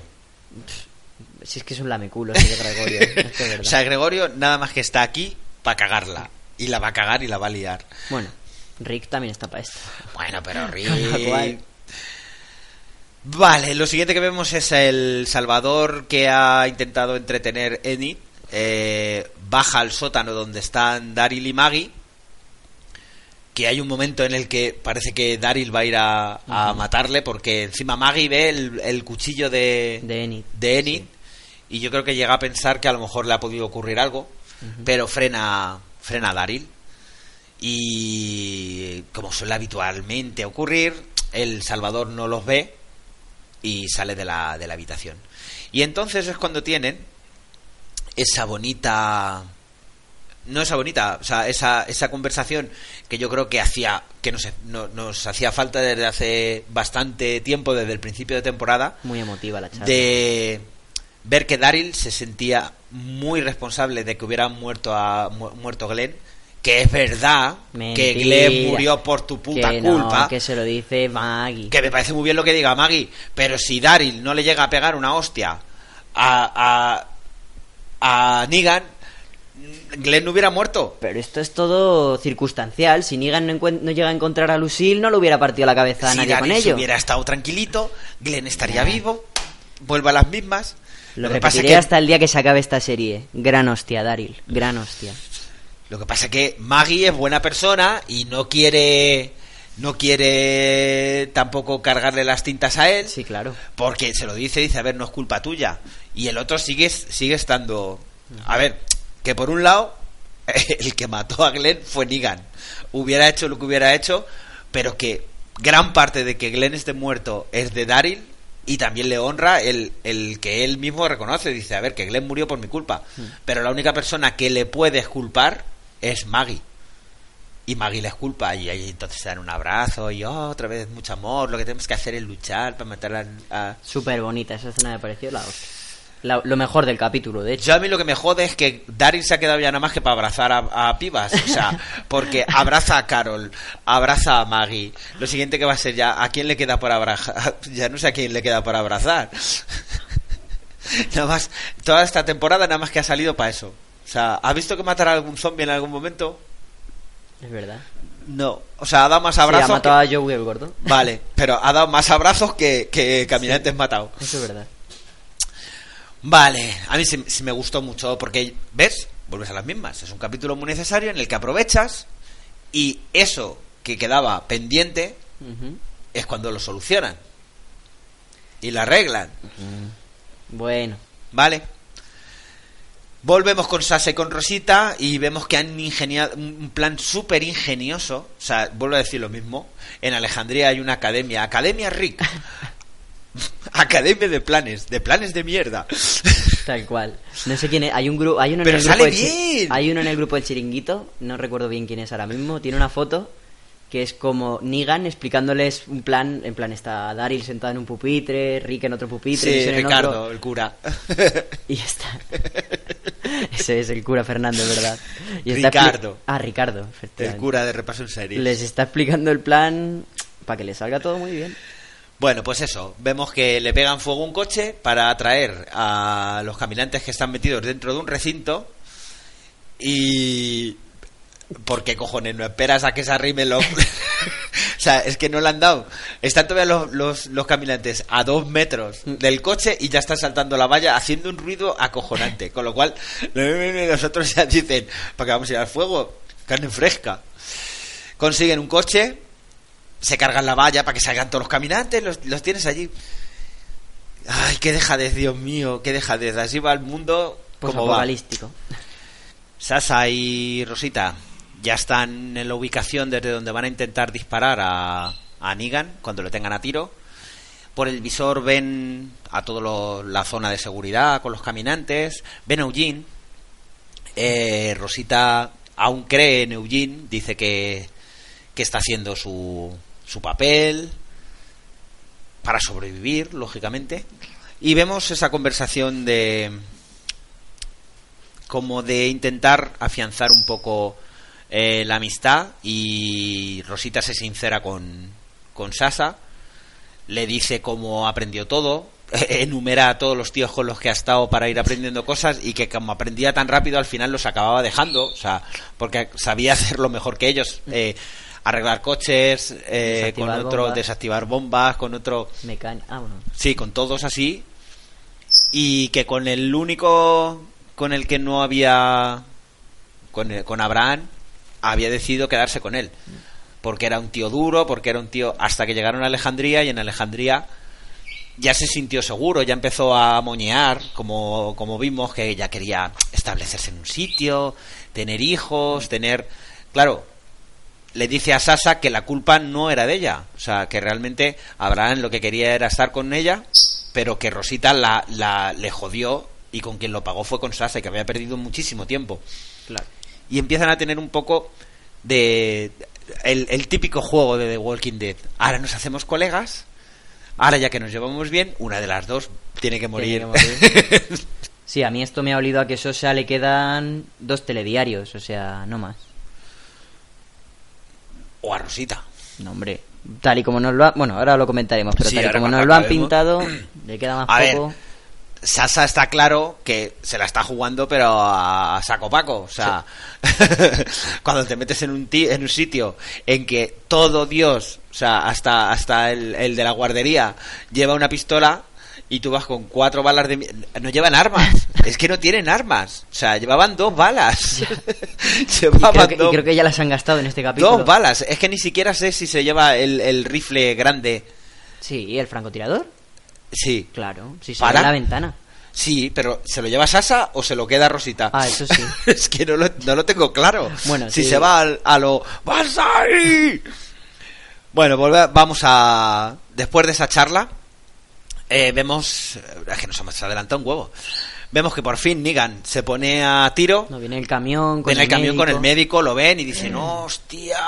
Si es que es un lameculo ese de Gregorio, es que es O sea, Gregorio nada más que está aquí para cagarla. Y la va a cagar y la va a liar. Bueno, Rick también está para esto. Bueno, pero Rick... Vale, lo siguiente que vemos es el Salvador que ha intentado entretener Enid. Eh, baja al sótano donde están Daryl y Maggie. Que hay un momento en el que parece que Daryl va a ir a, a matarle porque encima Maggie ve el, el cuchillo de, De Enid. de Enid y yo creo que llega a pensar que a lo mejor le ha podido ocurrir algo, pero frena frena a Daryl y como suele habitualmente ocurrir, el Salvador no los ve y sale de la, de la habitación. Y entonces es cuando tienen esa bonita no esa bonita, o sea, esa, esa conversación que yo creo que hacía que nos, no- nos hacía falta desde hace bastante tiempo, desde el principio de temporada, Muy emotiva la charla. de ver que Daryl se sentía muy responsable de que hubiera muerto a mu- muerto Glenn, que es verdad que. Glenn murió por tu puta que no, culpa. que se lo dice Maggie. Que me parece muy bien lo que diga Maggie, pero si Daryl no le llega a pegar una hostia a, a, a Negan, Glenn no hubiera muerto. Pero esto es todo circunstancial. Si Negan no, no llega a encontrar a Lucille, no le hubiera partido la cabeza a si nadie Daryl con ello. hubiera estado tranquilito, Glenn estaría vivo, vuelve a las mismas. Lo que pasa repetiré que hasta el día que se acabe esta serie. Gran hostia, Daryl. Gran hostia. Lo que pasa es que Maggie es buena persona y no quiere no quiere tampoco cargarle las tintas a él. Sí, claro. porque se lo dice dice a ver no es culpa tuya y el otro sigue sigue estando. A ver que por un lado el que mató a Glenn fue Negan. Hubiera hecho lo que hubiera hecho pero que gran parte de que Glenn esté muerto es de Daryl y también le honra el, el que él mismo reconoce. Dice a ver que Glenn murió por mi culpa pero la única persona que le puede culpar es Maggie y Maggie les culpa y ahí entonces se dan un abrazo y oh, otra vez mucho amor lo que tenemos que hacer es luchar para matar a, a- Súper bonita. Esa escena me pareció la hostia. la- lo mejor del capítulo, de hecho. Yo a mí lo que me jode es que Daryl se ha quedado ya nada más que para abrazar a, a pibas. O sea, porque abraza a Carol, abraza a Maggie. Lo siguiente que va a ser ya, ¿a quién le queda por abrazar? Ya no sé a quién le queda por abrazar. Nada más, toda esta temporada nada más que ha salido para eso. O sea, ¿ha visto que matará a algún zombie en algún momento? Es verdad. No. O sea, ha dado más Sí, ha abrazos. matado que- a Joey el gordo. Vale, pero ha dado más abrazos que, que caminantes matado. Eso es verdad. Vale, a mí sí, sí me gustó mucho porque, ¿ves? Vuelves a las mismas. Es un capítulo muy necesario en el que aprovechas y eso que quedaba pendiente es cuando lo solucionan y lo arreglan, Bueno, ¿vale? Volvemos con Sasa y con Rosita y vemos que han ingeniado un plan súper ingenioso. O sea, vuelvo a decir lo mismo. En Alejandría hay una academia, Academia Rick. academia de planes, de planes de mierda. tal cual. No sé quién es. Hay un grupo, hay uno Pero en el grupo sale bien. Hay uno en el grupo del chiringuito, no recuerdo bien quién es ahora mismo. Tiene una foto que es como Negan explicándoles un plan, en plan está Daryl sentado en un pupitre, Rick en otro pupitre, Sí, en Ricardo, otro, el cura. y ya está. Ese es el cura Fernando, ¿verdad? Y está Ricardo. Ah, Ricardo, El cura de repaso en serie. Les está explicando el plan para que les salga todo muy bien. Bueno, pues eso, vemos que le pegan fuego a un coche para atraer a los caminantes que están metidos dentro de un recinto y... ¿Por qué cojones no esperas a que se arrimen los... sea, es que no le han dado. Están todavía los, los, los caminantes a dos metros del coche y ya están saltando la valla haciendo un ruido acojonante. Con lo cual, los otros ya dicen, ¿para qué vamos a ir al fuego? Carne fresca. Consiguen un coche, se cargan la valla para que salgan todos los caminantes, los, los tienes allí. Ay, qué dejadez, Dios mío, qué dejadez. Así va el mundo como va. Sasa y Rosita ya están en la ubicación desde donde van a intentar disparar a, a Negan cuando lo tengan a tiro. Por el visor ven a toda la zona de seguridad con los caminantes. Ven a Eugene. Eh, Rosita aún cree en Eugene. Dice que, que está haciendo su, su papel para sobrevivir, lógicamente. Y vemos esa conversación de como de intentar afianzar un poco eh, la amistad y Rosita se sincera con, con Sasa, le dice cómo aprendió todo, enumera a todos los tíos con los que ha estado para ir aprendiendo cosas y que como aprendía tan rápido al final los acababa dejando, o sea, porque sabía hacerlo mejor que ellos. eh, arreglar coches, eh, con otro, bombas. desactivar bombas, con otro... Ah, bueno. Sí, con todos así. Y que con el único con el que no había. Con, el- con Abraham, había decidido quedarse con él. Porque era un tío duro, porque era un tío. Hasta que llegaron a Alejandría y en Alejandría ya se sintió seguro, ya empezó a moñear, como, como vimos, que ya quería establecerse en un sitio, tener hijos, tener. Claro, le dice a Sasa que la culpa no era de ella. O sea, que realmente Abraham lo que quería era estar con ella, pero que Rosita la, la- le jodió y con quien lo pagó fue con Sasa y que había perdido muchísimo tiempo. Claro. Y empiezan a tener un poco de... El, el típico juego de The Walking Dead. Ahora nos hacemos colegas. Ahora ya que nos llevamos bien, una de las dos tiene que morir. Tiene que morir. Sí, a mí esto me ha olido a que Sosa le quedan dos telediarios, o sea, no más. o a Rosita. No, hombre. Tal y como nos lo ha... Bueno, ahora lo comentaremos, pero Sí, tal y como nos lo han pintado, le queda más A ver, poco. Sasa está claro que se la está jugando, pero a saco paco. O sea, cuando te metes en un, ti- en un sitio en que todo Dios, o sea, hasta, hasta el, el de la guardería, lleva una pistola y tú vas con cuatro balas de... No llevan armas. Es que no tienen armas. O sea, llevaban dos balas. Y llevaban creo, que, y dos, creo que ya las han gastado en este capítulo. dos balas. Es que ni siquiera sé si se lleva el, el rifle grande. Sí, ¿y el francotirador? Sí. Claro, si se ¿Para? la ventana. Sí, pero ¿se lo lleva Sasa o se lo queda Rosita? Ah, eso sí. es que no lo, no lo tengo claro. Bueno, si sí. se va al- a lo ¡Vas ahí! Bueno, volve- vamos a. Después de esa charla, eh, vemos. Es que nos hemos adelantado un huevo. Vemos que por fin Negan se pone a tiro. No, viene el camión con ven el, camión con el médico. médico, lo ven y dicen, hostia,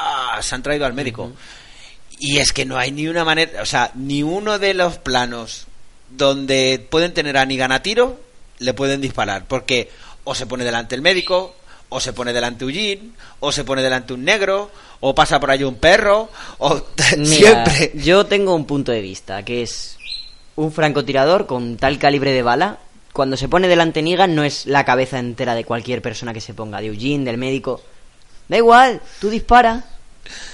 se han traído al médico. Y es que no hay ni una manera, o sea, ni uno de los planos donde pueden tener a Negan a tiro le pueden disparar. Porque o se pone delante el médico, o se pone delante Eugene, o se pone delante un negro, o pasa por ahí un perro, o Mira, siempre. Yo tengo un punto de vista, que es un francotirador con tal calibre de bala. Cuando se pone delante Negan no es la cabeza entera de cualquier persona que se ponga, de Eugene, del médico. Da igual, tú dispara.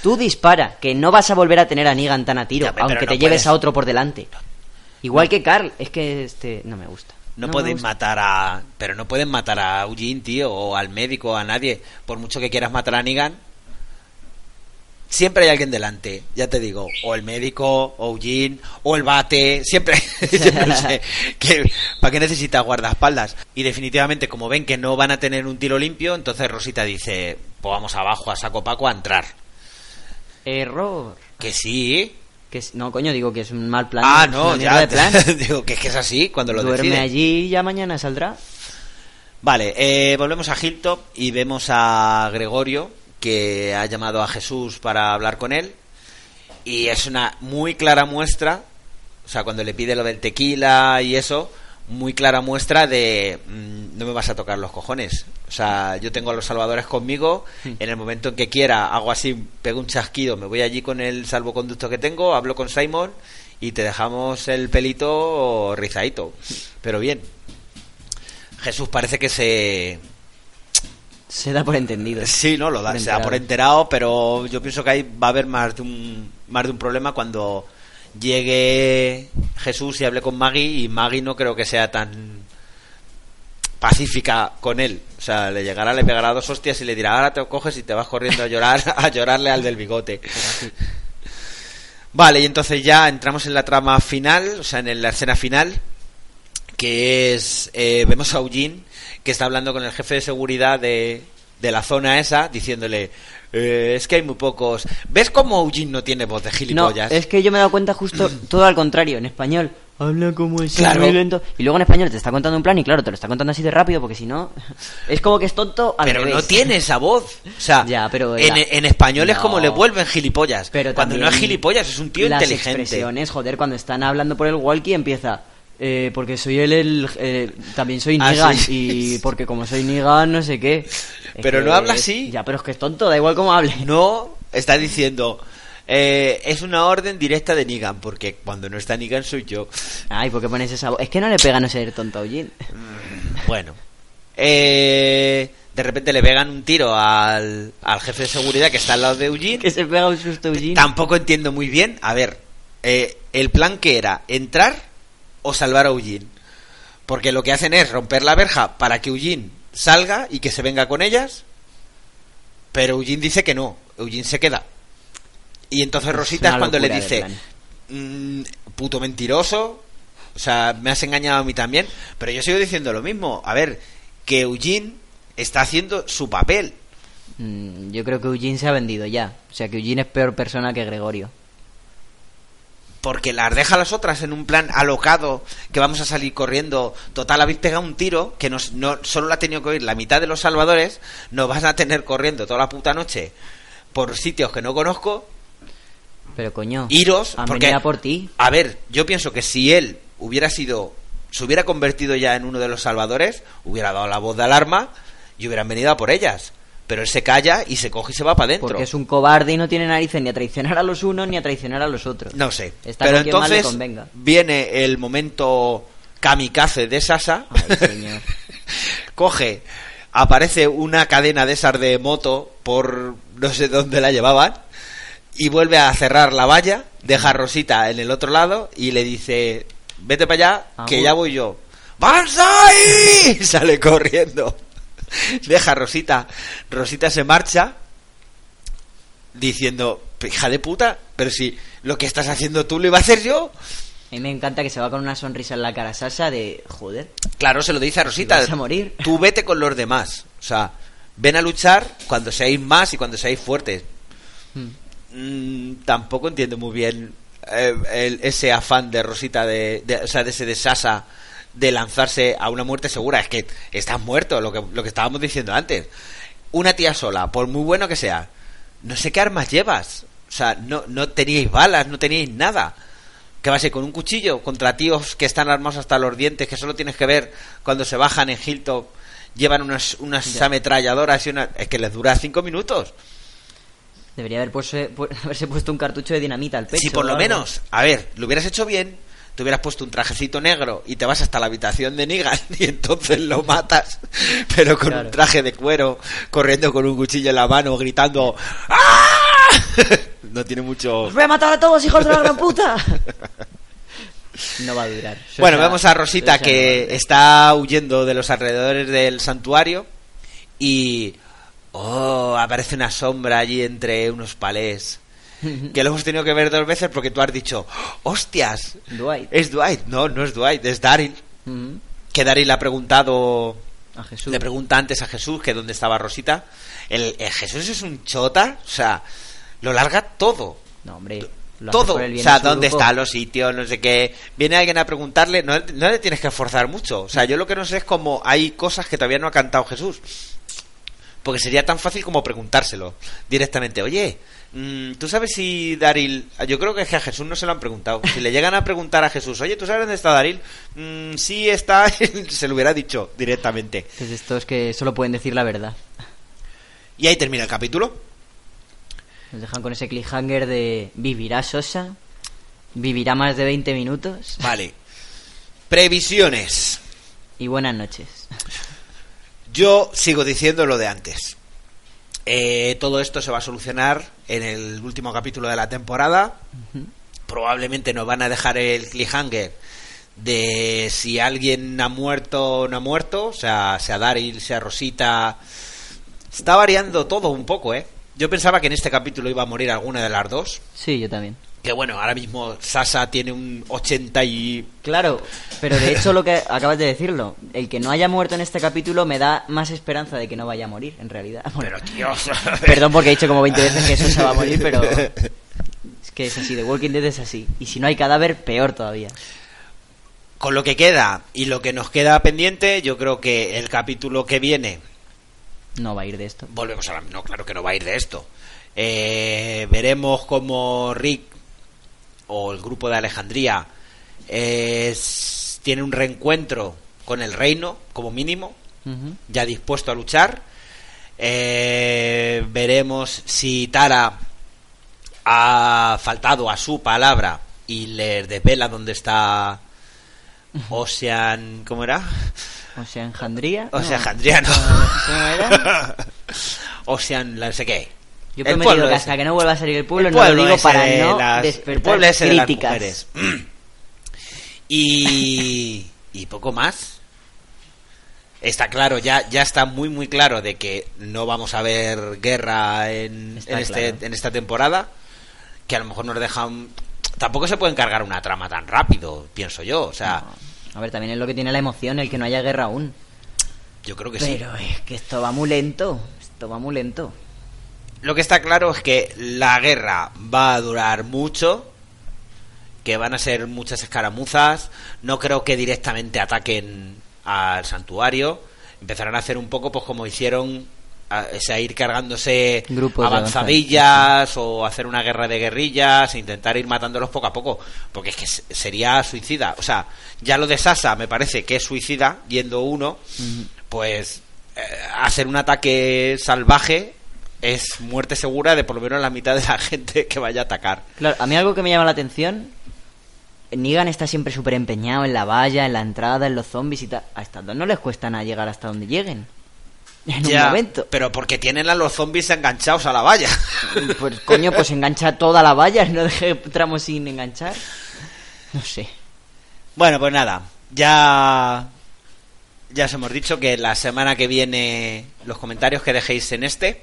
Tú dispara, que no vas a volver a tener a Negan tan a tiro, Ya, aunque no te lleves puedes- a otro por delante. Igual que Carl, es que este no me gusta. No, me pueden matar a. Pero no pueden matar a Eugene, tío, o al médico, o a nadie. Por mucho que quieras matar a Negan, siempre hay alguien delante, ya te digo. O el médico, o Eugene, o el bate. Siempre. siempre sé que, ¿Para qué necesitas guardaespaldas? Y definitivamente, como ven que no van a tener un tiro limpio, entonces Rosita dice: Pues vamos abajo a saco paco a entrar. Error. Que sí. Que es- no, coño, digo que es un mal plan. Ah, no, ya. de plan. digo que es que es así cuando lo Duerme deciden. allí y ya mañana saldrá. Vale, eh, volvemos a Hilltop y vemos a Gregorio que ha llamado a Jesús para hablar con él y es una muy clara muestra, o sea, cuando le pide lo del tequila y eso, muy clara muestra de mm, no me vas a tocar los cojones. O sea, yo tengo a los salvadores conmigo, en el momento en que quiera hago así, pego un chasquido, me voy allí con el salvoconducto que tengo, hablo con Simon y te dejamos el pelito rizadito. Pero bien, Jesús parece que se... Se da por entendido. Sí, no, lo da, se da por enterado. enterado, pero yo pienso que ahí va a haber más de un, más de un problema cuando llegue Jesús y hable con Maggie y Maggie no creo que sea tan pacífica con él. O sea, le llegará, le pegará dos hostias y le dirá, ahora te coges y te vas corriendo a llorar, a llorarle al del bigote. Vale, y entonces ya entramos en la trama final, o sea, en la escena final, que es, eh, vemos a Eugene que está hablando con el jefe de seguridad de, de la zona esa, diciéndole, eh, es que hay muy pocos... ¿Ves cómo Eugene no tiene voz de No, gilipollas? es que yo me he dado cuenta justo todo al contrario. En español habla como es Claro. muy lento. Y luego en español te está contando un plan y claro, te lo está contando así de rápido porque si no... Es como que es tonto al pero revés. no tiene esa voz. O sea, Ya, pero en, la- en español es No. como le vuelven gilipollas. Pero Cuando no es gilipollas, es un tío las inteligente. expresiones, joder, cuando están hablando por el walkie empieza... eh, porque soy él el... eh, también soy Ah, Negan sí. y porque como soy Negan no sé qué. Pero no habla es- así. Ya, pero es que es tonto, da igual cómo hable. No, está diciendo, eh, es una orden directa de Negan, porque cuando no está Negan soy yo. Ay, ¿por qué pones esa voz? Es que no le pega no ser tonto a Eugene. Bueno. Eh, de repente le pegan un tiro al, al jefe de seguridad que está al lado de Eugene. Que se pega un susto Eugene. Tampoco entiendo muy bien. A ver, eh, el plan que era entrar o salvar a Eugene. Porque lo que hacen es romper la verja para que Eugene salga y que se venga con ellas. Pero Eugene dice que no. Eugene se queda. Y entonces Es Rosita es cuando le dice. "Mm, puto mentiroso. O sea, me has engañado a mí también. Pero yo sigo diciendo lo mismo. A ver, que Eugene está haciendo su papel. Mm, Yo creo que Eugene se ha vendido ya. O sea, que Eugene es peor persona que Gregorio. Porque las deja a las otras en un plan alocado que vamos a salir corriendo. Total, habéis pegado un tiro que nos, no, solo la ha tenido que oír la mitad de los salvadores. Nos vas a tener corriendo toda la puta noche por sitios que no conozco. Pero coño, Iros, han porque venido a por ti. a ver, yo pienso que si él hubiera sido, se hubiera convertido ya en uno de los salvadores, hubiera dado la voz de alarma y hubieran venido a por ellas. Pero él se calla y se coge y se va para adentro. Porque es un cobarde y no tiene narices ni a traicionar a los unos ni a traicionar a los otros. No sé. Está Pero entonces convenga. viene el momento kamikaze de Sasa. Ay, señor. Coge, aparece una cadena de esas de moto por no sé dónde la llevaban y vuelve a cerrar la valla, deja a Rosita en el otro lado y le dice, vete para allá, que ya voy yo. ¡Banzai! Sale corriendo. Deja a Rosita. Rosita se marcha diciendo, hija de puta, pero si lo que estás haciendo tú lo iba a hacer yo. A mí me encanta que se va con una sonrisa en la cara Sasha de... Joder, Claro, se lo dice a Rosita. vas a morir. Tú vete con los demás. O sea, ven a luchar cuando seáis más y cuando seáis fuertes. Hmm. Mm, tampoco entiendo muy bien eh, el- ese afán de Rosita, de, de- o sea, de ese de Sasa, de lanzarse a una muerte segura. Es que estás muerto, lo que, lo que estábamos diciendo antes. Una tía sola, por muy bueno que sea, no sé qué armas llevas. O sea, no, no teníais balas, no teníais nada. que vas a ir con un cuchillo contra tíos que están armados hasta los dientes, que solo tienes que ver cuando se bajan en Hilltop, llevan unas, unas ametralladoras y una... Es que les dura cinco minutos. Debería haber puesto, pu- haberse puesto un cartucho de dinamita al pecho. Si por lo menos, a ver, lo hubieras hecho bien, te hubieras puesto un trajecito negro y te vas hasta la habitación de Negan y entonces lo matas, pero con Claro. un traje de cuero, corriendo con un cuchillo en la mano, gritando ¡Ah! No tiene mucho... ¡Os voy a matar a todos, hijos de la gran puta! no va a durar. Bueno, ya- vemos a Rosita no que está huyendo de los alrededores del santuario y... Oh, aparece una sombra allí entre unos palés. Que lo hemos tenido que ver dos veces porque tú has dicho, ¡hostias! Dwight. Es Dwight. No, no es Dwight, es Daryl. Ujú. Que Daryl le ha preguntado... A Jesús. Le pregunta antes a Jesús que dónde estaba Rosita. El, el Jesús es un chota, o sea, lo larga todo. No, hombre. lo Todo, o sea, dónde grupo. están los sitios, no sé qué. Viene alguien a preguntarle, no, no le tienes que esforzar mucho. O sea, yo lo que no sé es cómo hay cosas que todavía no ha cantado Jesús. Porque sería tan fácil como preguntárselo directamente. Oye, ¿tú sabes si Daril... Yo creo que a Jesús no se lo han preguntado. Si le llegan a preguntar a Jesús, oye, ¿tú sabes dónde está Daril? Mm, sí está, se lo hubiera dicho directamente. Es de estos que solo pueden decir la verdad. Y ahí termina el capítulo. Nos dejan con ese cliffhanger de ¿Vivirá Sosa? ¿Vivirá más de 20 minutos? Vale. Previsiones. Y buenas noches. Yo sigo diciendo lo de antes. Eh, todo esto se va a solucionar en el último capítulo de la temporada. Probablemente nos van a dejar el cliffhanger de si alguien ha muerto o no ha muerto, o sea, sea Daryl, sea Rosita. Está variando todo un poco, ¿eh? Yo pensaba que en este capítulo iba a morir alguna de las dos. Sí, yo también. Que bueno, ahora mismo Sasa tiene un 80 y... Claro, pero de hecho lo que acabas de decirlo, el que no haya muerto en este capítulo me da más esperanza de que no vaya a morir, en realidad. Bueno, Pero Dios... perdón porque he dicho como 20 veces que eso se va a morir, pero es que es así, The Walking Dead es así. Y si no hay cadáver, peor todavía. Con lo que queda y lo que nos queda pendiente, yo creo que el capítulo que viene, No va a ir de esto. volvemos a la... No, claro que no va a ir de esto. Eh, veremos cómo Rick o el grupo de Alejandría es- tiene un reencuentro con el reino, como mínimo, ya dispuesto a luchar. Eh, veremos si Tara ha faltado a su palabra y les desvela dónde está Ocean... ¿Cómo era? O sea, Enjandría. Ocean no. Jandriano. ¿Cómo era? Ocean, la no sé qué. Yo El pueblo que ese. hasta que no vuelva a salir el pueblo, El no lo pueblo digo para de no las- el despertar pueblo ese de las críticas. mujeres. Y, y poco más. Está claro, ya, ya está muy muy claro de que no vamos a ver guerra en, en, este, claro. en esta temporada. Que a lo mejor nos dejan... Tampoco se puede encargar una trama tan rápido, pienso yo. O sea, A ver, también es lo que tiene la emoción, el que no haya guerra aún. yo creo que sí. Pero es que esto va muy lento. Esto va muy lento. Lo que está claro es que la guerra va a durar mucho, que van a ser muchas escaramuzas, no creo que directamente ataquen al santuario, empezarán a hacer un poco pues como hicieron a, o sea, ir cargándose Grupos avanzadillas o hacer una guerra de guerrillas e intentar ir matándolos poco a poco, porque es que se- sería suicida, o sea, ya lo de Sasa me parece que es suicida yendo uno, pues eh, hacer un ataque salvaje es muerte segura de por lo menos la mitad de la gente que vaya a atacar. Claro, a mí algo que me llama la atención. Negan está siempre súper empeñado en la valla, en la entrada, en los zombies y tal. A estas dos no les cuesta nada llegar hasta donde lleguen. En Ya, un momento. Pero porque tienen a los zombies enganchados a la valla. Pues coño, pues engancha toda la valla, no deje tramos sin enganchar. No sé. bueno, pues nada, ya ya os hemos dicho que la semana que viene los comentarios que dejéis en este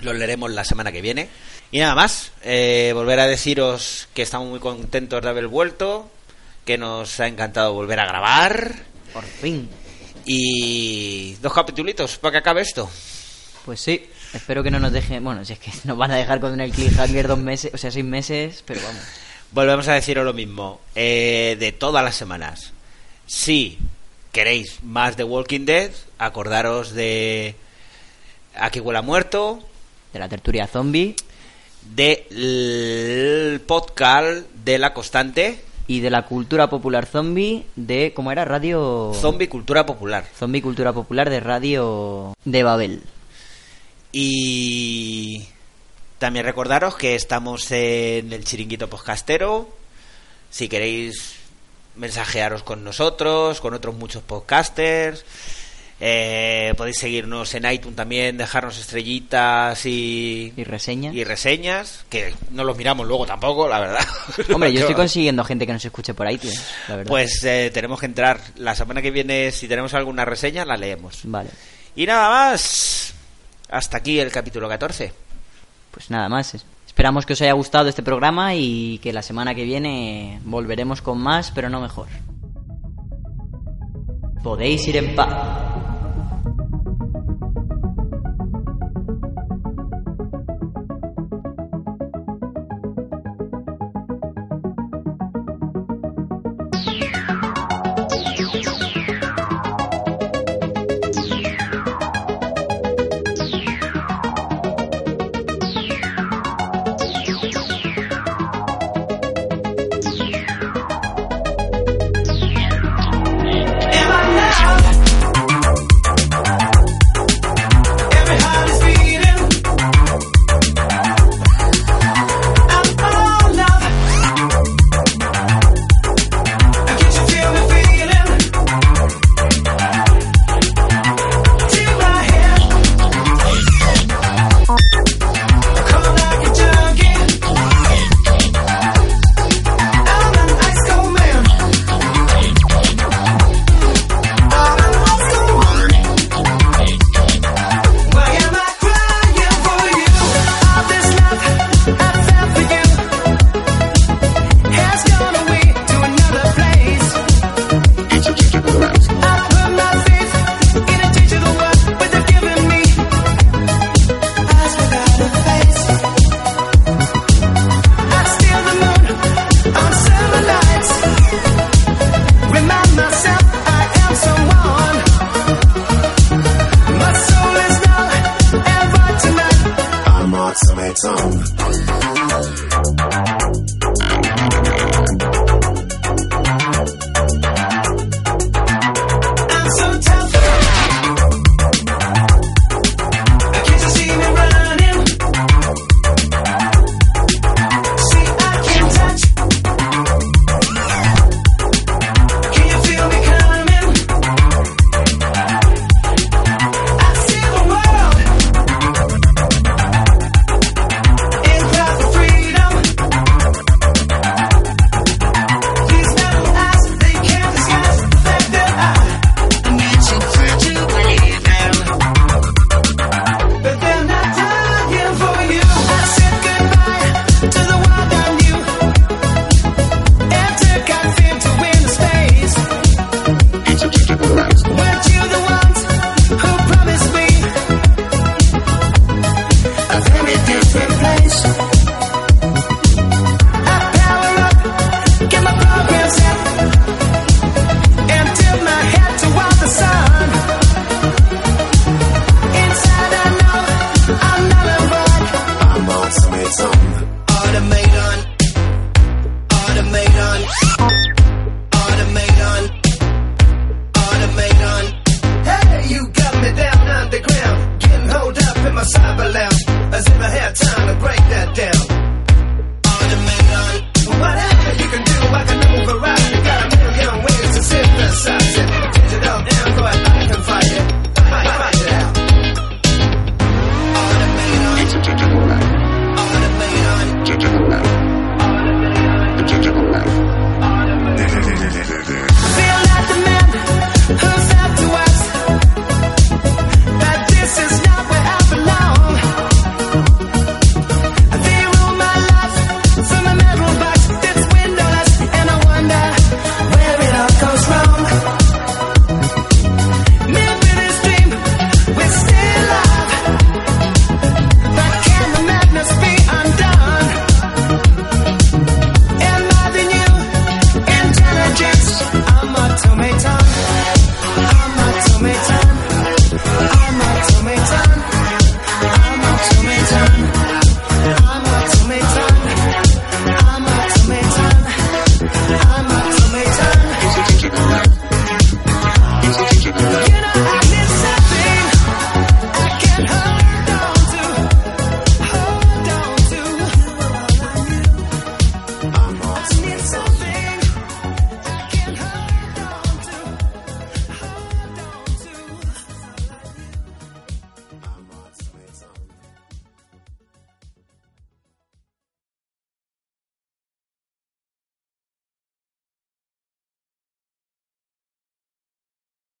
los leeremos la semana que viene. Y nada más, eh, volver a deciros que estamos muy contentos de haber vuelto, que nos ha encantado volver a grabar Por fin. Y dos capitulitos para que acabe esto. Pues sí, espero que no nos dejen. Bueno, si es que nos van a dejar con el cliffhanger dos meses, o sea, seis meses, pero vamos. Volvemos a deciros lo mismo eh, de todas las semanas. Si queréis más de Walking Dead, acordaros de Aquí huele a muerto, De la tertulia zombie, del podcast de La Constante, y de la cultura popular zombie de, ¿cómo era? Radio... Zombie Cultura Popular. Zombie Cultura Popular de Radio de Babel. Y también recordaros que estamos en el chiringuito podcastero. Si queréis mensajearos con nosotros, con otros muchos podcasters. Eh, podéis seguirnos en iTunes también, dejarnos estrellitas y, y reseñas. Y reseñas, que no los miramos luego tampoco, la verdad. Hombre, yo estoy consiguiendo gente que nos escuche por iTunes, la verdad. Pues eh, tenemos que entrar. La semana que viene, si tenemos alguna reseña, la leemos. Vale. Y nada más. Hasta aquí el capítulo 14. Pues nada más. Esperamos que os haya gustado este programa y que la semana que viene volveremos con más, pero no mejor. Podéis ir en paz.